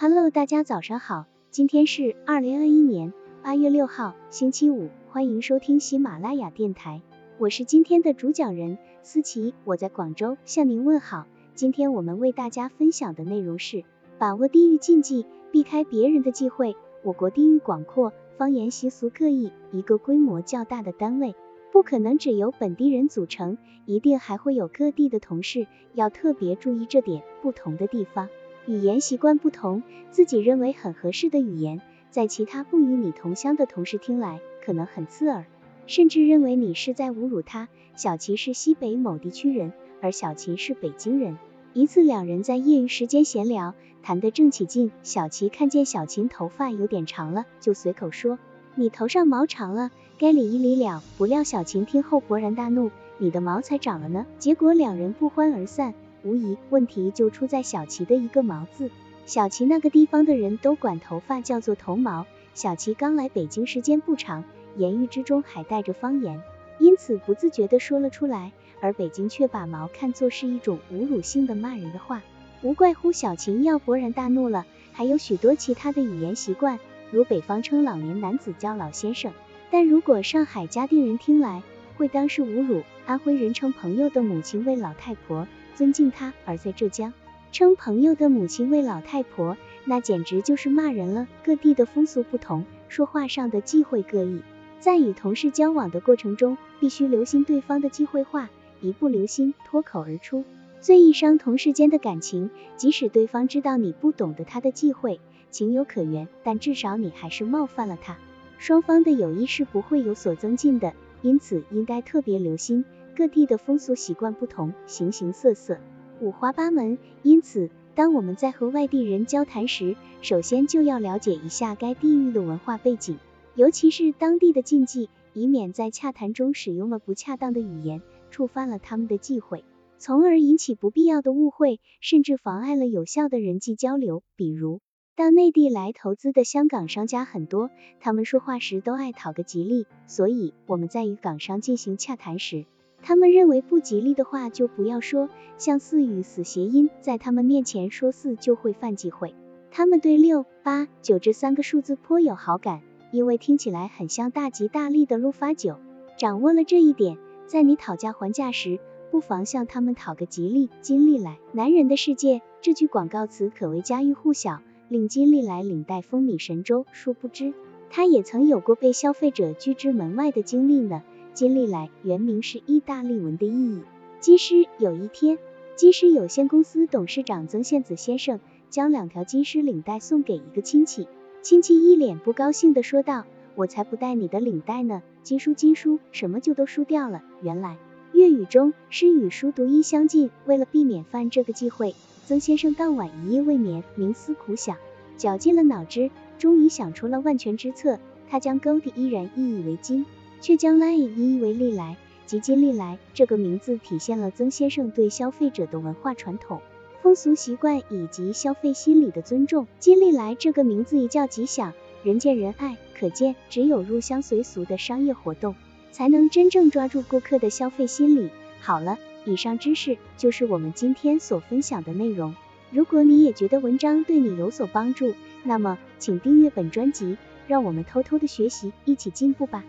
Hello，大家早上好，今天是二零二一年八月六号，星期五，欢迎收听喜马拉雅电台，我是今天的主讲人思琪，我在广州向您问好。今天我们为大家分享的内容是把握地域禁忌，避开别人的忌讳。我国地域广阔，方言习俗各异，一个规模较大的单位不可能只由本地人组成，一定还会有各地的同事，要特别注意这点。不同的地方。语言习惯不同，自己认为很合适的语言，在其他不与你同乡的同事听来可能很刺耳，甚至认为你是在侮辱他。小齐是西北某地区人，而小秦是北京人。一次两人在业余时间闲聊，谈得正起劲，小齐看见小秦头发有点长了，就随口说：“你头上毛长了，该理一理了。”不料小秦听后勃然大怒：“你的毛才长了呢！”结果两人不欢而散。无疑，问题就出在小齐的一个“毛”字。小齐那个地方的人都管头发叫做头毛。小齐刚来北京时间不长，言语之中还带着方言，因此不自觉地说了出来。而北京却把“毛”看作是一种侮辱性的骂人的话，无怪乎小齐要勃然大怒了。还有许多其他的语言习惯，如北方称老年男子叫老先生，但如果上海嘉定人听来，会当是侮辱；安徽人称朋友的母亲为老太婆。尊敬她，而在浙江，称朋友的母亲为老太婆，那简直就是骂人了。各地的风俗不同，说话上的忌讳各异，在与同事交往的过程中，必须留心对方的忌讳话，一不留心，脱口而出，最易伤同事间的感情。即使对方知道你不懂得他的忌讳，情有可原，但至少你还是冒犯了他，双方的友谊是不会有所增进的。因此，应该特别留心。各地的风俗习惯不同，形形色色，五花八门。因此，当我们在和外地人交谈时，首先就要了解一下该地域的文化背景，尤其是当地的禁忌，以免在洽谈中使用了不恰当的语言，触犯了他们的忌讳，从而引起不必要的误会，甚至妨碍了有效的人际交流。比如，到内地来投资的香港商家很多，他们说话时都爱讨个吉利，所以我们在与港商进行洽谈时，他们认为不吉利的话就不要说，像四与死谐音，在他们面前说四就会犯忌讳。他们对六、八、九这三个数字颇有好感，因为听起来很像大吉大利的路发九。掌握了这一点，在你讨价还价时，不妨向他们讨个吉利，金利来。男人的世界这句广告词可谓家喻户晓，令金利来领带风靡神州。殊不知，他也曾有过被消费者拒之门外的经历呢。金利来原名是意大利文的意义。金狮有一天，金狮有限公司董事长曾宪子先生将两条金狮领带送给一个亲戚，亲戚一脸不高兴的说道：“我才不戴你的领带呢，金输金输，什么就都输掉了。”原来粤语中狮与输读音相近，为了避免犯这个忌讳，曾先生当晚一夜未眠，冥思苦想，绞尽了脑汁，终于想出了万全之策。他将 Gold 依然意译为金。却将 “lai” 音译为“历来”，即今历来这个名字体现了曾先生对消费者的文化传统、风俗习惯以及消费心理的尊重。金历来这个名字一叫吉祥，人见人爱，可见只有入乡随俗的商业活动，才能真正抓住顾客的消费心理。好了，以上知识就是我们今天所分享的内容。如果你也觉得文章对你有所帮助，那么请订阅本专辑，让我们偷偷的学习，一起进步吧。